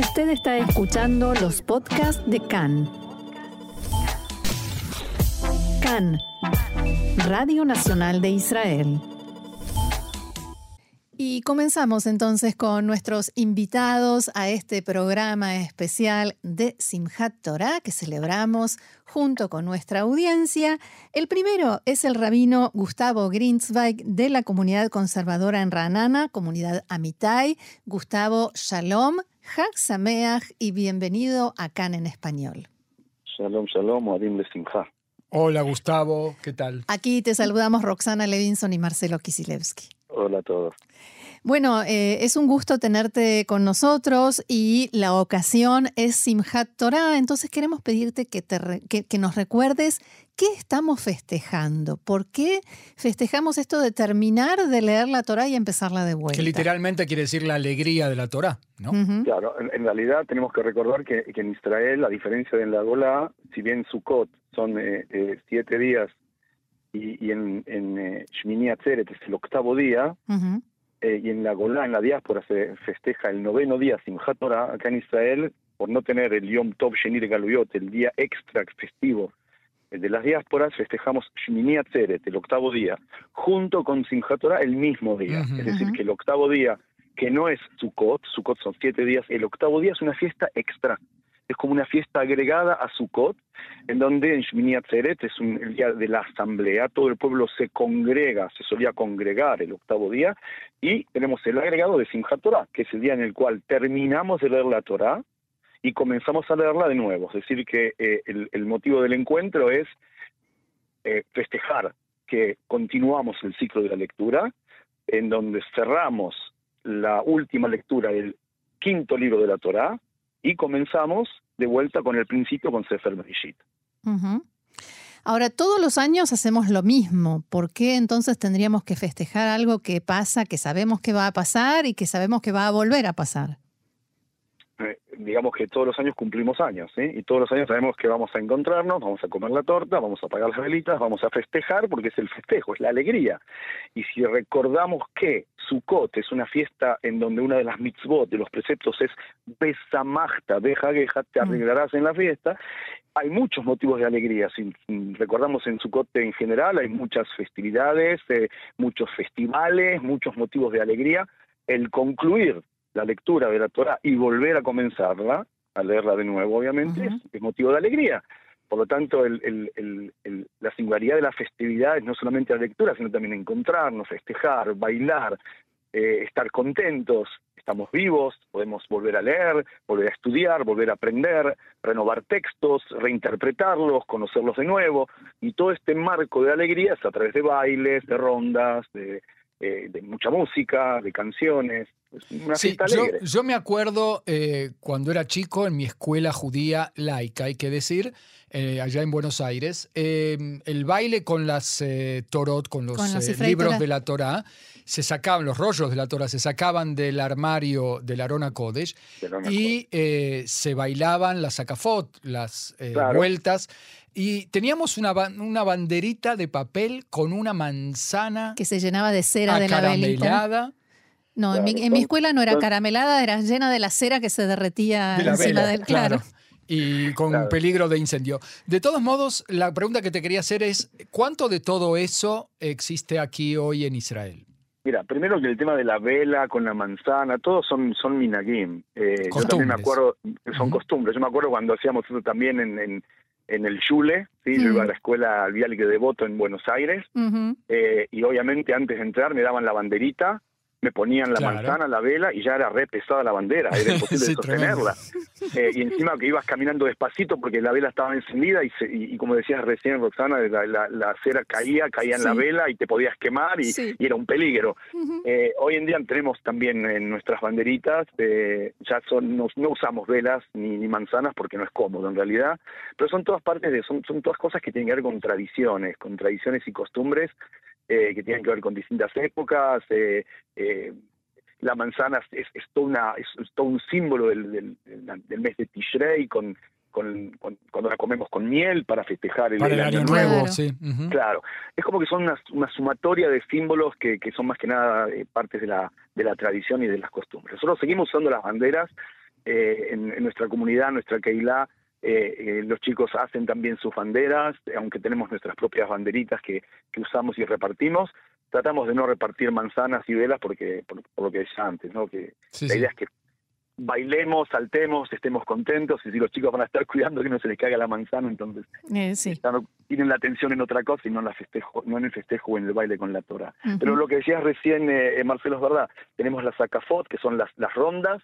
Usted está escuchando los podcasts de CAN. CAN, Radio Nacional de Israel. Y comenzamos entonces con nuestros invitados a este programa especial de Simchat Torah que celebramos junto con nuestra audiencia. El primero es el rabino Gustavo Grinsweig de la comunidad conservadora en Ranana, comunidad Amitai. Gustavo, shalom, Hag Sameach y bienvenido a Can en español. Shalom, shalom, Adim. Hola Gustavo, ¿qué tal? Aquí te saludamos Roxana Levinson y Marcelo Kisilevsky. Hola a todos. Bueno, eh, es un gusto tenerte con nosotros y la ocasión es Simhat Torah, entonces queremos pedirte que, que, nos recuerdes qué estamos festejando, por qué festejamos esto de terminar de leer la Torah y empezarla de vuelta. Que literalmente quiere decir la alegría de la Torah, ¿no? Claro, en, realidad tenemos que recordar que, en Israel, a diferencia de la Golá, si bien Sukkot son eh, eh, siete días y, en, en Shmini Atzeret es el octavo día, eh, y en la Golá, en la diáspora, se festeja el noveno día Simchat Torah, acá en Israel, por no tener el Yom Tov Sheni de Galuyot, el día extra festivo de las diásporas, festejamos Shmini Atzeret, el octavo día, junto con Simchat Torah el mismo día. Es decir, que el octavo día, que no es Sukkot, Sukkot son siete días, el octavo día es una fiesta extra es como una fiesta agregada a Sukkot, en donde en Shmini Atzeret es el día de la asamblea, todo el pueblo se congrega, se solía congregar el octavo día, y tenemos el agregado de Simchat Torah, que es el día en el cual terminamos de leer la Torah y comenzamos a leerla de nuevo. Es decir, que eh, el, motivo del encuentro es eh, festejar que continuamos el ciclo de la lectura, en donde cerramos la última lectura del quinto libro de la Torah, y comenzamos de vuelta con el principio con Sefer Bereshit. Ahora, todos los años hacemos lo mismo. ¿Por qué entonces tendríamos que festejar algo que pasa, que sabemos que va a pasar y que sabemos que va a volver a pasar? Digamos que todos los años cumplimos años, ¿sí? Y todos los años sabemos que vamos a encontrarnos, vamos a comer la torta, vamos a apagar las velitas, vamos a festejar, porque es el festejo, es la alegría. Y si recordamos que Sukkot es una fiesta en donde una de las mitzvot, de los preceptos, es Besamachta, deja queja, te mm. arreglarás en la fiesta, hay muchos motivos de alegría. Si recordamos en Sukkot en general, hay muchas festividades, eh, muchos festivales, muchos motivos de alegría. El concluir la lectura de la Torah y volver a comenzarla, a leerla de nuevo, obviamente, es, motivo de alegría. Por lo tanto, la singularidad de la festividad es no solamente la lectura, sino también encontrarnos, festejar, bailar, eh, estar contentos, estamos vivos, podemos volver a leer, volver a estudiar, volver a aprender, renovar textos, reinterpretarlos, conocerlos de nuevo, y todo este marco de alegría es a través de bailes, de rondas, de, eh, de mucha música, de canciones. Una sí, yo, me acuerdo eh, cuando era chico en mi escuela judía laica, hay que decir, eh, allá en Buenos Aires, em, el baile con las torot, con los, libros de la Torá, se sacaban, los rollos de la Torah se sacaban del armario del Arona Kodesh y se bailaban las sacafot, las vueltas. Y teníamos una, una banderita de papel con una manzana. Que se llenaba de cera de la velita. No, en, mi, escuela no era caramelada, era llena de la cera que se derretía encima del claro. Y con peligro de incendio. De todos modos, la pregunta que te quería hacer es: ¿cuánto de todo eso existe aquí hoy en Israel? Mira, primero que el tema de la vela con la manzana, todos son, son minagim. Eh, yo también me acuerdo, son costumbres. Yo me acuerdo cuando hacíamos eso también en, en el Yule, ¿sí? yo iba a la escuela Vial de Voto en Buenos Aires, eh, y obviamente antes de entrar me daban la banderita me ponían la manzana, la vela y ya era re pesada la bandera, era imposible sostenerla. Eh, y encima que ibas caminando despacito porque la vela estaba encendida y, y, como decías recién, Roxana, la, cera caía, caía en la vela y te podías quemar y, era un peligro. Eh, hoy en día tenemos también en nuestras banderitas, eh, ya son, no, usamos velas ni, ni, manzanas porque no es cómodo en realidad, pero son todas partes de, son, son todas cosas que tienen que ver con tradiciones, con tradiciones y costumbres eh, que tienen que ver con distintas épocas. Eh, eh, la manzana es, es, todo una, es, todo un símbolo del, del, mes de Tishrei, con, con, cuando la comemos con miel para festejar el, año, nuevo. Sí. Claro, es como que son una, una sumatoria de símbolos que, que, son más que nada partes de la, de la tradición y de las costumbres. Nosotros seguimos usando las banderas en, nuestra comunidad, nuestra Keilah, los chicos hacen también sus banderas, aunque tenemos nuestras propias banderitas que, que usamos y repartimos, tratamos de no repartir manzanas y velas porque por, lo que decía antes, ¿no? Que la idea es que bailemos, saltemos, estemos contentos, y si los chicos van a estar cuidando que no se les caiga la manzana, entonces eh, tienen la atención en otra cosa y no en, la festejo, no en el festejo o en el baile con la Torah. Pero lo que decías recién, eh, Marcelo, es verdad, tenemos las acafot, que son las, las rondas,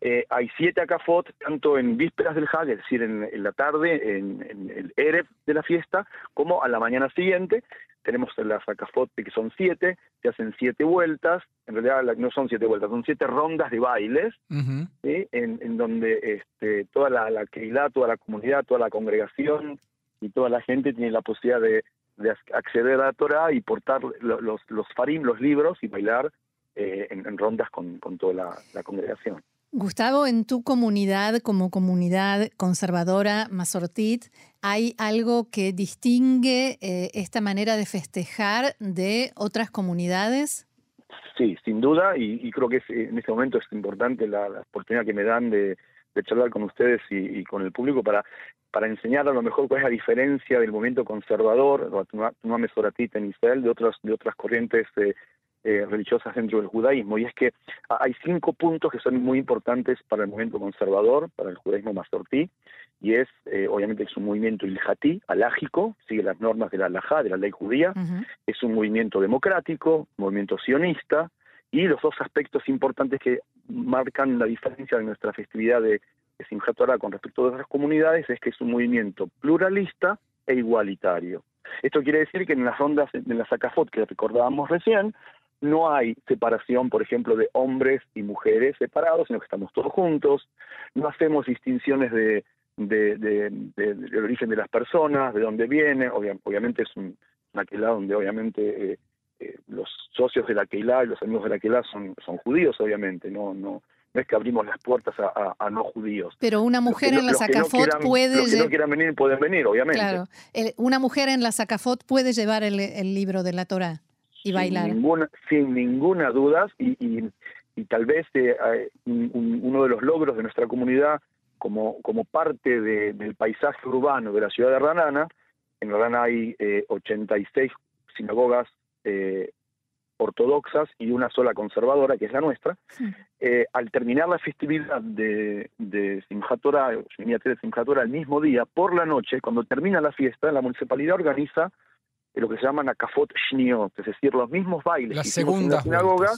eh, hay siete acafot, tanto en vísperas del Hag, es decir, en, la tarde, en, en, el Erev de la fiesta, como a la mañana siguiente, tenemos las acafot que son siete, se hacen siete vueltas, en realidad no son siete vueltas, son siete rondas de bailes, en, donde este, toda la, la toda la comunidad, toda la congregación y toda la gente tiene la posibilidad de, acceder a la Torah y portar los, los farim, los libros, y bailar eh, en, rondas con, toda la congregación. Gustavo, en tu comunidad, como comunidad conservadora Masortit, ¿hay algo que distingue eh, esta manera de festejar de otras comunidades? Sí, sin duda, y, creo que en este momento es importante la, oportunidad que me dan de, charlar con ustedes y, con el público para, para enseñar a lo mejor cuál es la diferencia del movimiento conservador, no Mesoratit en Israel, de otras, de otras corrientes eh, eh, religiosas dentro del judaísmo, y es que hay cinco puntos que son muy importantes para el movimiento conservador, para el judaísmo mastortí, y es, eh, obviamente, es un movimiento ilhatí, alágico, sigue las normas de la alajá, de la ley judía, es un movimiento democrático, movimiento sionista, y los dos aspectos importantes que marcan la diferencia de nuestra festividad de, de Simchat Torah con respecto a otras comunidades es que es un movimiento pluralista e igualitario. Esto quiere decir que en las ondas, en las acafot que recordábamos recién, no hay separación, por ejemplo, de hombres y mujeres separados, sino que estamos todos juntos, no hacemos distinciones de, del origen de las personas, de dónde viene, obviamente es un, una donde obviamente eh, eh, los socios de la Keilah y los amigos de la Keilah son, son judíos, obviamente, no, no, no es que abrimos las puertas a, no judíos. Pero una mujer en la Sacafot puede... Los que no quieran venir pueden venir, obviamente. Claro, una mujer en la Sacafot puede llevar el, el libro de la Torah y bailar. Sin ninguna, sin ninguna duda, y, y, tal vez eh, uno de los logros de nuestra comunidad como, como parte del paisaje urbano de la ciudad de Ranana, en Ranana hay 86 eh, sinagogas eh, ortodoxas y una sola conservadora, que es la nuestra. al terminar la festividad de, de Simchat Torah, de el mismo día, por la noche, cuando termina la fiesta, la municipalidad organiza lo que se llaman akafot shniot, es decir, los mismos bailes las segundas la sinagoga,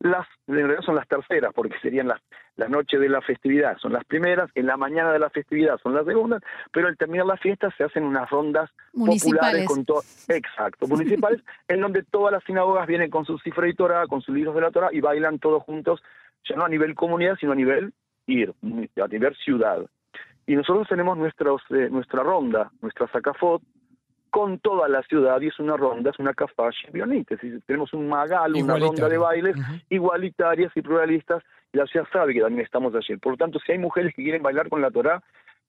las, en realidad son las terceras, porque serían las, la noche de la festividad, son las primeras, en la mañana de la festividad son las segundas, pero al terminar la fiesta se hacen unas rondas populares con todo, exacto, municipales, en donde todas las sinagogas vienen con su cifra de Torah, con sus libros de la Torah y bailan todos juntos, ya no a nivel comunidad, sino a nivel ir, a nivel ciudad. Y nosotros tenemos nuestros, eh, nuestra ronda, nuestra sacafot, con toda la ciudad y es una ronda, es una cafash bionita. tenemos un magal, una ronda de bailes igualitarias y pluralistas y la ciudad sabe que también estamos allí. Por lo tanto, si hay mujeres que quieren bailar con la Torah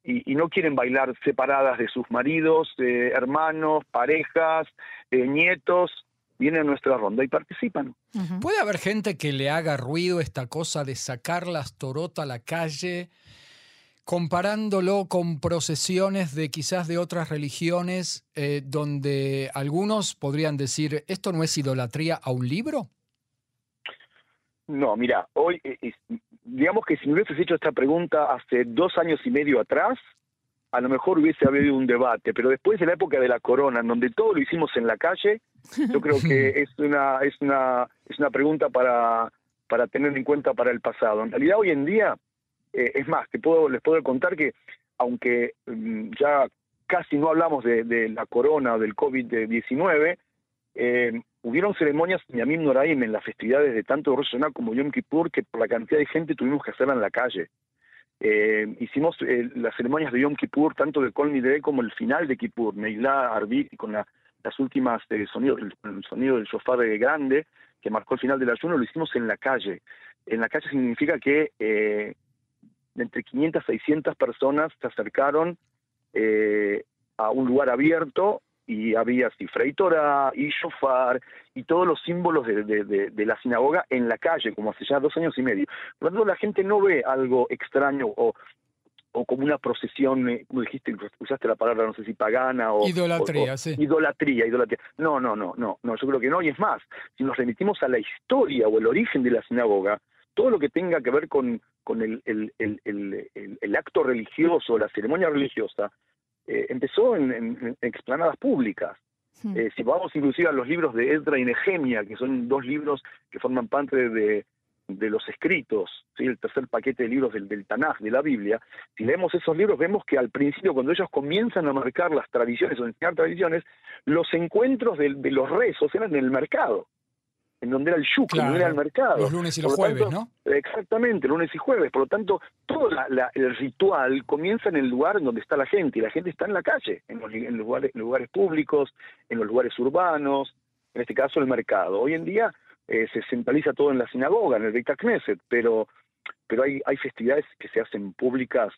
y, no quieren bailar separadas de sus maridos, eh, hermanos, parejas, eh, nietos, vienen a nuestra ronda y participan. ¿Puede haber gente que le haga ruido esta cosa de sacar las torotas a la calle? Comparándolo con procesiones de quizás de otras religiones, eh, donde algunos podrían decir, ¿esto no es idolatría a un libro? No, mira, hoy, eh, digamos que si me hubieses hecho esta pregunta hace dos años y medio atrás, a lo mejor hubiese habido un debate, pero después de la época de la corona, en donde todo lo hicimos en la calle, yo creo que es una, es una, es una pregunta para, para tener en cuenta para el pasado. En realidad hoy en día eh, es más, te puedo, les puedo contar que aunque mm, ya casi no hablamos de, la corona o del COVID-19, eh, hubieron ceremonias Yamim Noraim en las festividades de tanto Rosh como Yom Kippur que por la cantidad de gente tuvimos que hacerla en la calle. Eh, hicimos las ceremonias de Yom Kippur, tanto de Kol como el final de Kippur, Neilá, Arbit, con las últimas sonidos, el, sonido del shofar grande que marcó el final del ayuno, lo hicimos en la calle. En la calle significa que entre 500 y 600 personas se acercaron eh, a un lugar abierto y había Sifrei Torah y Shofar y todos los símbolos de, de, la sinagoga en la calle, como hace ya dos años y medio. Por lo tanto, la gente no ve algo extraño o, o como una procesión, eh, como dijiste, usaste la palabra, no sé si pagana o... Idolatría, sí. Idolatría, idolatría. No, no, no, no, no, yo creo que no, y es más, si nos remitimos a la historia o el origen de la sinagoga, todo lo que tenga que ver con, con el, el, el, el acto religioso, la ceremonia religiosa, eh, empezó en, en, explanadas públicas. Hmm. Eh, si vamos inclusive a los libros de Edra y Nehemia, que son dos libros que forman parte de, de los escritos, ¿sí? el tercer paquete de libros del, del Tanaj, de la Biblia, si leemos esos libros vemos que al principio, cuando ellos comienzan a marcar las tradiciones o enseñar tradiciones, los encuentros de, de los rezos eran en el mercado en donde era el en donde era el mercado. Los lunes y los jueves, ¿no? Exactamente, lunes y jueves. Por lo tanto, todo el ritual comienza en el lugar en donde está la gente, y la gente está en la calle, en los, lugares, lugares, públicos, en los lugares urbanos, en este caso el mercado. Hoy en día eh, se centraliza todo en la sinagoga, en el Beit Knesset, pero, pero hay, hay festividades que se hacen públicas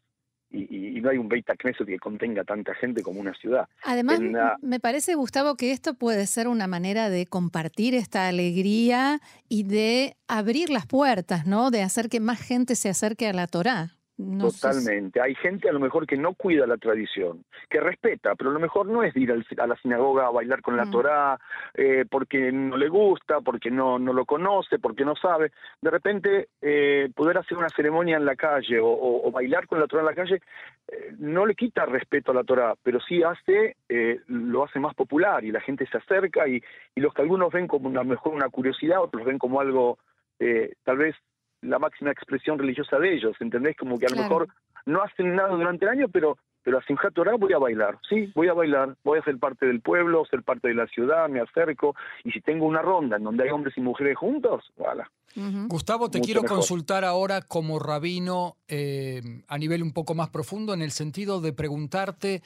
y, no hay un Beit Knesset que contenga tanta gente como una ciudad. Además, me parece, Gustavo, que esto puede ser una manera de compartir esta alegría y de abrir las puertas, ¿no? De hacer que más gente se acerque a la Torá. Totalmente. Hay gente a lo mejor que no cuida la tradición, que respeta, pero a lo mejor no es ir a la sinagoga a bailar con la mm. Torá eh, porque no le gusta, porque no, no lo conoce, porque no sabe. De repente, eh, poder hacer una ceremonia en la calle o, bailar con la Torá en la calle eh, no le quita respeto a la Torá, pero sí hace, lo hace más popular y la gente se acerca y, y los que algunos ven como a lo mejor una curiosidad, otros ven como algo tal vez la máxima expresión religiosa de ellos, ¿entendés? Como que a lo mejor no hacen nada durante el año, pero pero a Simchat Torah voy a bailar, sí, voy a bailar, voy a ser parte del pueblo, ser parte de la ciudad, me acerco, y si tengo una ronda en donde hay hombres y mujeres juntos, voilà. Gustavo, te quiero consultar ahora como rabino eh, a nivel un poco más profundo, en el sentido de preguntarte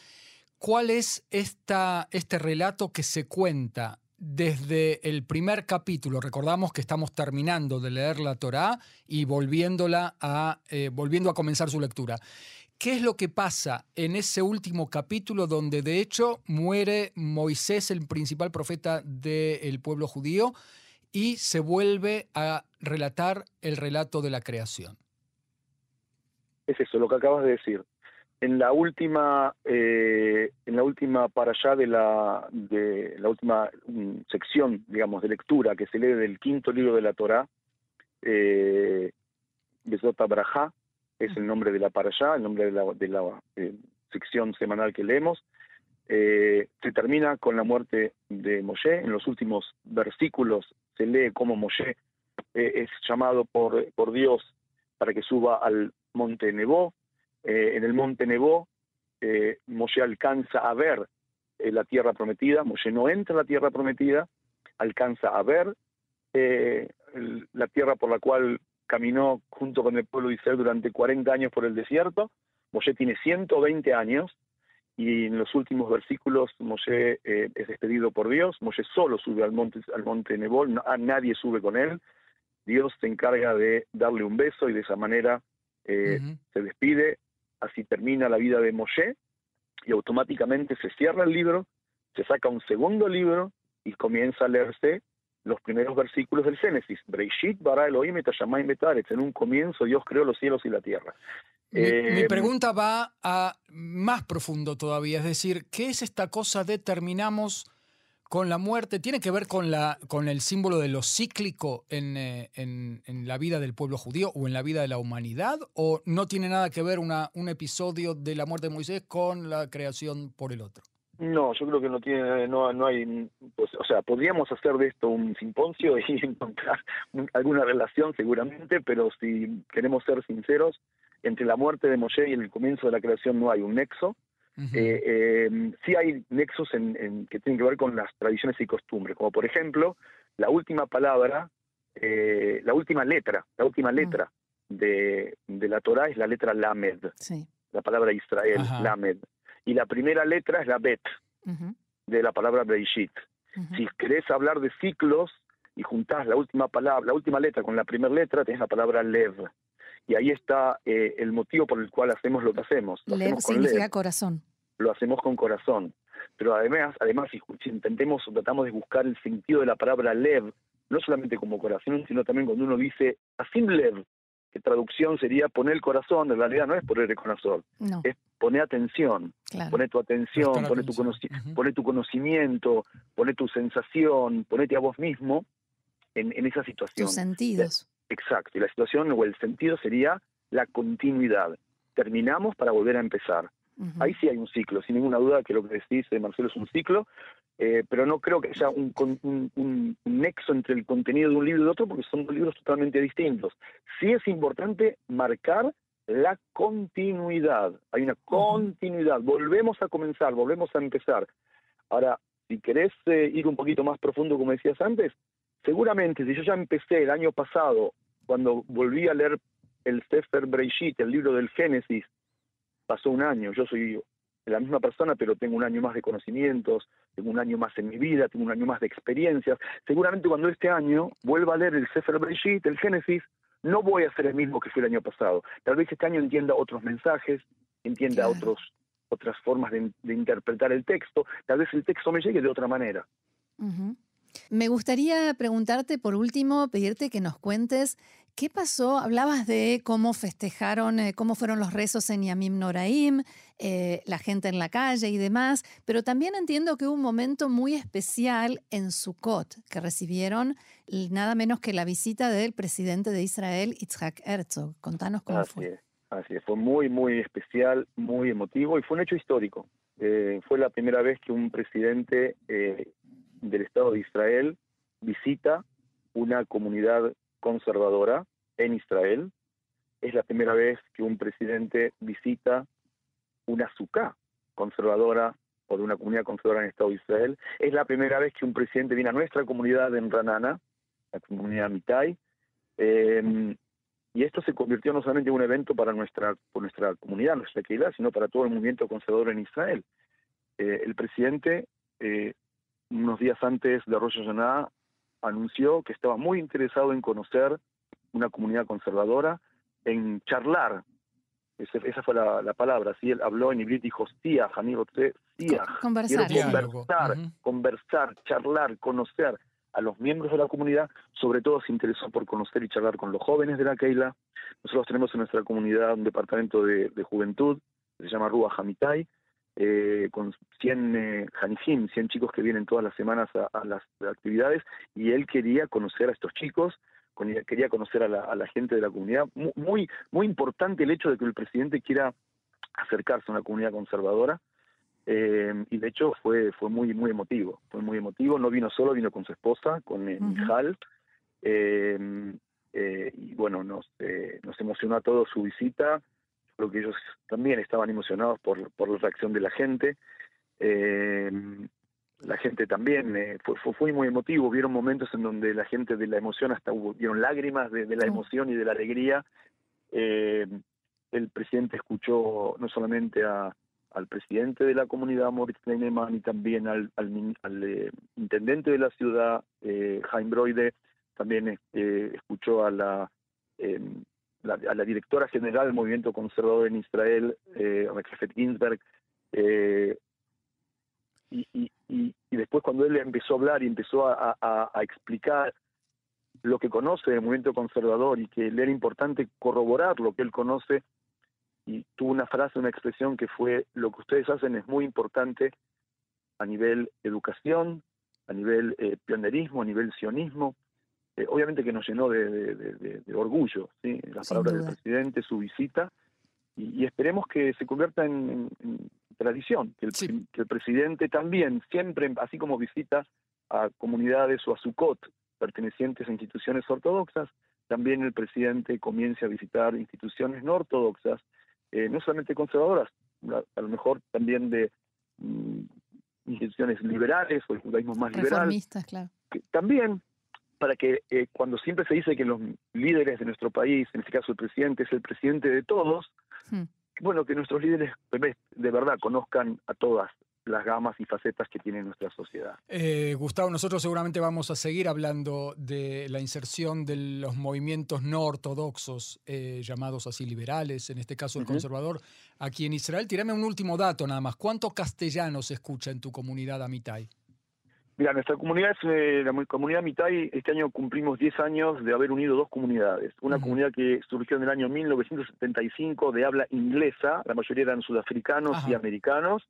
cuál es esta, este relato que se cuenta desde el primer capítulo, recordamos que estamos terminando de leer la Torá y volviéndola a, eh, volviendo a comenzar su lectura. ¿Qué es lo que pasa en ese último capítulo donde de hecho muere Moisés, el principal profeta del pueblo judío, y se vuelve a relatar el relato de la creación? Es eso, lo que acabas de decir en la última eh, en la última para allá de la de la última mm, sección digamos de lectura que se lee del quinto libro de la Torá eh, Besot Abraha es el nombre de la para allá el nombre de la, de la eh, sección semanal que leemos eh, se termina con la muerte de Moshe. En los últimos versículos se lee cómo Moshe es llamado por por Dios para que suba al monte Nebo eh, en el monte Nebo, eh, Moshe alcanza a ver eh, la tierra prometida, Moshe no entra a la tierra prometida, alcanza a ver la tierra por la cual caminó junto con el pueblo de Israel durante 40 años por el desierto. Moshe tiene 120 años y en los últimos versículos Moshe es despedido por Dios. Moshe solo sube al monte, al monte Nebo, nadie sube con él. Dios se encarga de darle un beso y de esa manera se despide así termina la vida de Moshe, y automáticamente se cierra el libro, se saca un segundo libro y comienza a leerse los primeros versículos del Génesis. Breishit bara Elohim et En un comienzo Dios creó los cielos y la tierra. Mi, mi, eh, pregunta va a más profundo todavía, es decir, ¿qué es esta cosa de terminamos con la muerte tiene que ver con, la, con el símbolo de lo cíclico eh, en, en, la vida del pueblo judío o en la vida de la humanidad? ¿O no tiene nada que ver una, un episodio de la muerte de Moisés con la creación por el otro? No, yo creo que no tiene, no, no hay, pues, o sea, podríamos hacer de esto un simposio y encontrar alguna relación seguramente, pero si queremos ser sinceros, entre la muerte de Moshe y el comienzo de la creación no hay un nexo. Eh, em, sí hay nexos en, que tienen que ver con las tradiciones y costumbres, como por ejemplo la última palabra, eh, la última letra, la última mm. letra de, de, la Torah es la letra Lamed, la palabra Israel, Lamed, y la primera letra es la Bet, de la palabra Beishit. Si querés hablar de ciclos y juntás la última palabra, la última letra con la primera letra, tenés la palabra Lev. Y ahí está eh, el motivo por el cual hacemos lo que hacemos. Lev significa corazón lo hacemos con corazón. pero además, además si, intentemos o tratamos de buscar el sentido de la palabra lev, no solamente como corazón, sino también cuando uno dice asim lev, que traducción sería poner el corazón, en realidad no es poner el corazón, es poner atención, poner tu atención, poner tu, poner tu conocimiento, poner tu sensación, ponete a vos mismo en, en esa situación. Tus sentidos. Exacto, y la situación o el sentido sería la continuidad. Terminamos para volver a empezar. Ahí sí hay un ciclo, sin ninguna duda que lo que decís, eh, Marcelo, es un ciclo, eh, pero no creo que haya un, un, nexo entre el contenido de un libro y otro porque son dos libros totalmente distintos. Sí es importante marcar la continuidad. Hay una continuidad. Volvemos a comenzar, volvemos a empezar. Ahora, si querés eh, ir un poquito más profundo, como decías antes, seguramente si yo ya empecé el año pasado, cuando volví a leer el Sefer Breishit, el libro del Génesis, pasó un año, yo soy la misma persona, pero tengo un año más de conocimientos, tengo un año más en mi vida, tengo un año más de experiencias. Seguramente cuando este año vuelva a leer el Sefer Breishit, el Génesis, no voy a ser el mismo que fue el año pasado. Tal vez este año entienda otros mensajes, entienda otros, otras formas de, interpretar el texto, tal vez el texto me llegue de otra manera. Me gustaría preguntarte por último, pedirte que nos cuentes qué pasó. Hablabas de cómo festejaron, eh, cómo fueron los rezos en Yamim Noraim, eh, la gente en la calle y demás, pero también entiendo que hubo un momento muy especial en Sukkot, que recibieron nada menos que la visita del presidente de Israel, Itzhak Herzog. Contanos cómo fue. así es, fue muy, muy especial, muy emotivo y fue un hecho histórico. Eh, fue la primera vez que un presidente del Estado de Israel visita una comunidad conservadora en Israel. Es la primera vez que un presidente visita una suká conservadora o de una comunidad conservadora en el Estado de Israel. Es la primera vez que un presidente viene a nuestra comunidad en Ranana, la comunidad Mitai. Eh, y esto se convirtió no solamente en un evento para nuestra, nuestra comunidad, nuestra comunidad, sino para todo el movimiento conservador en Israel. Eh, el presidente eh, unos días antes de Rosh Hashanah, anunció que estaba muy interesado en conocer una comunidad conservadora, en charlar. Esa, fue la, palabra. ¿sí? Él habló en inglés, dijo siach, amigo, siach. Conversar. conversar, conversar, charlar, conocer a los miembros de la comunidad, sobre todo se interesó por conocer y charlar con los jóvenes de la Keila. Nosotros tenemos en nuestra comunidad un departamento de, juventud, que se llama Rúa Hamitai, eh, con 100 eh, 100 chicos que vienen todas las semanas a, las actividades, y él quería conocer a estos chicos, quería conocer a la, gente de la comunidad. Muy, muy importante el hecho de que el presidente quiera acercarse a una comunidad conservadora, eh, y de hecho fue fue muy muy emotivo, fue muy emotivo, no vino solo, vino con su esposa, con eh, Mijal, y bueno, nos, nos emocionó a todos su visita, que ellos también estaban emocionados por, por la reacción de la gente. Eh, la gente también eh, fue, fue, muy emotivo, vieron momentos en donde la gente de la emoción hasta hubo, vieron lágrimas de, la emoción y de la alegría. Eh, el presidente escuchó no solamente a, al presidente de la comunidad, Moritz Kleinemann, y también al, al, intendente de la ciudad, eh, Jaime Broide, también escuchó a la a la directora general del movimiento conservador en Israel, eh, Ginsberg, eh, y, después cuando él empezó a hablar y empezó a, a, explicar lo que conoce del movimiento conservador y que le era importante corroborar lo que él conoce, y tuvo una frase, una expresión que fue, lo que ustedes hacen es muy importante a nivel educación, a nivel eh, pionerismo, a nivel sionismo, eh, obviamente que nos llenó de, orgullo, ¿sí? las palabras del presidente, su visita, y, esperemos que se convierta en, tradición, que el, presidente también, siempre, así como visita a comunidades o a Sucot pertenecientes a instituciones ortodoxas, también el presidente comience a visitar instituciones no ortodoxas, eh, no solamente conservadoras, a, lo mejor también de mm, instituciones liberales o el judaísmo más liberal. claro. Que también para que eh, cuando siempre se dice que los líderes de nuestro país, en este caso el presidente, es el presidente de todos, hmm. Bueno, que nuestros líderes de verdad conozcan a todas las gamas y facetas que tiene nuestra sociedad. Eh, Gustavo, nosotros seguramente vamos a seguir hablando de la inserción de los movimientos no ortodoxos, eh, llamados así liberales, en este caso el conservador, aquí en Israel. Tírame un último dato nada más. ¿Cuánto castellano se escucha en tu comunidad Amitai? Mira, nuestra comunidad es eh, la comunidad Mitai. Este año cumplimos 10 años de haber unido dos comunidades. Una comunidad que surgió en el año 1975 de habla inglesa, la mayoría eran sudafricanos y americanos.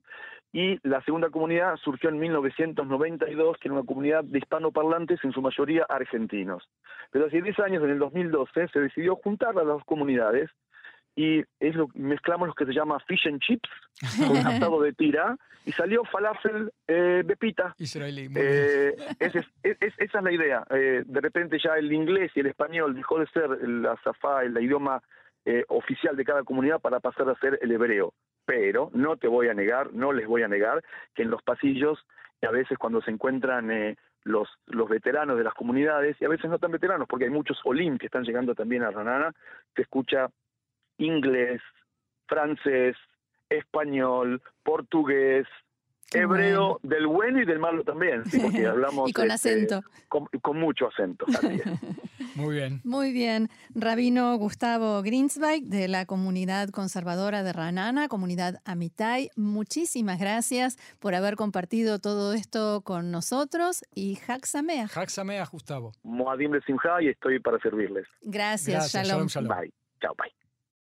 Y la segunda comunidad surgió en 1992, que era una comunidad de hispanoparlantes, en su mayoría argentinos. Pero hace 10 años, en el 2012, se decidió juntar las dos comunidades y es lo, mezclamos lo que se llama fish and chips con asado de tira y salió falafel eh, bepita. Israelí. Eh, esa es la idea. Eh, de repente ya el inglés y el español dejó de ser la zafá, el idioma eh, oficial de cada comunidad para pasar a ser el hebreo. Pero no te voy a negar, no les voy a negar que en los pasillos a veces cuando se encuentran los, los veteranos de las comunidades, y a veces no tan veteranos, porque hay muchos olim que están llegando también a Ranana, se escucha inglés, francés, español, portugués, hebreo del bueno y del malo también, porque hablamos y con este, acento. Con, mucho acento. Muy bien. Muy bien. Rabino Gustavo Greensbeck de la comunidad conservadora de Ranana, comunidad Amitai, muchísimas gracias por haber compartido todo esto con nosotros y Haxamea. Haxamea, Gustavo. Moadim de Simha y estoy para servirles. Gracias, shalom. Bye. Chao, bye.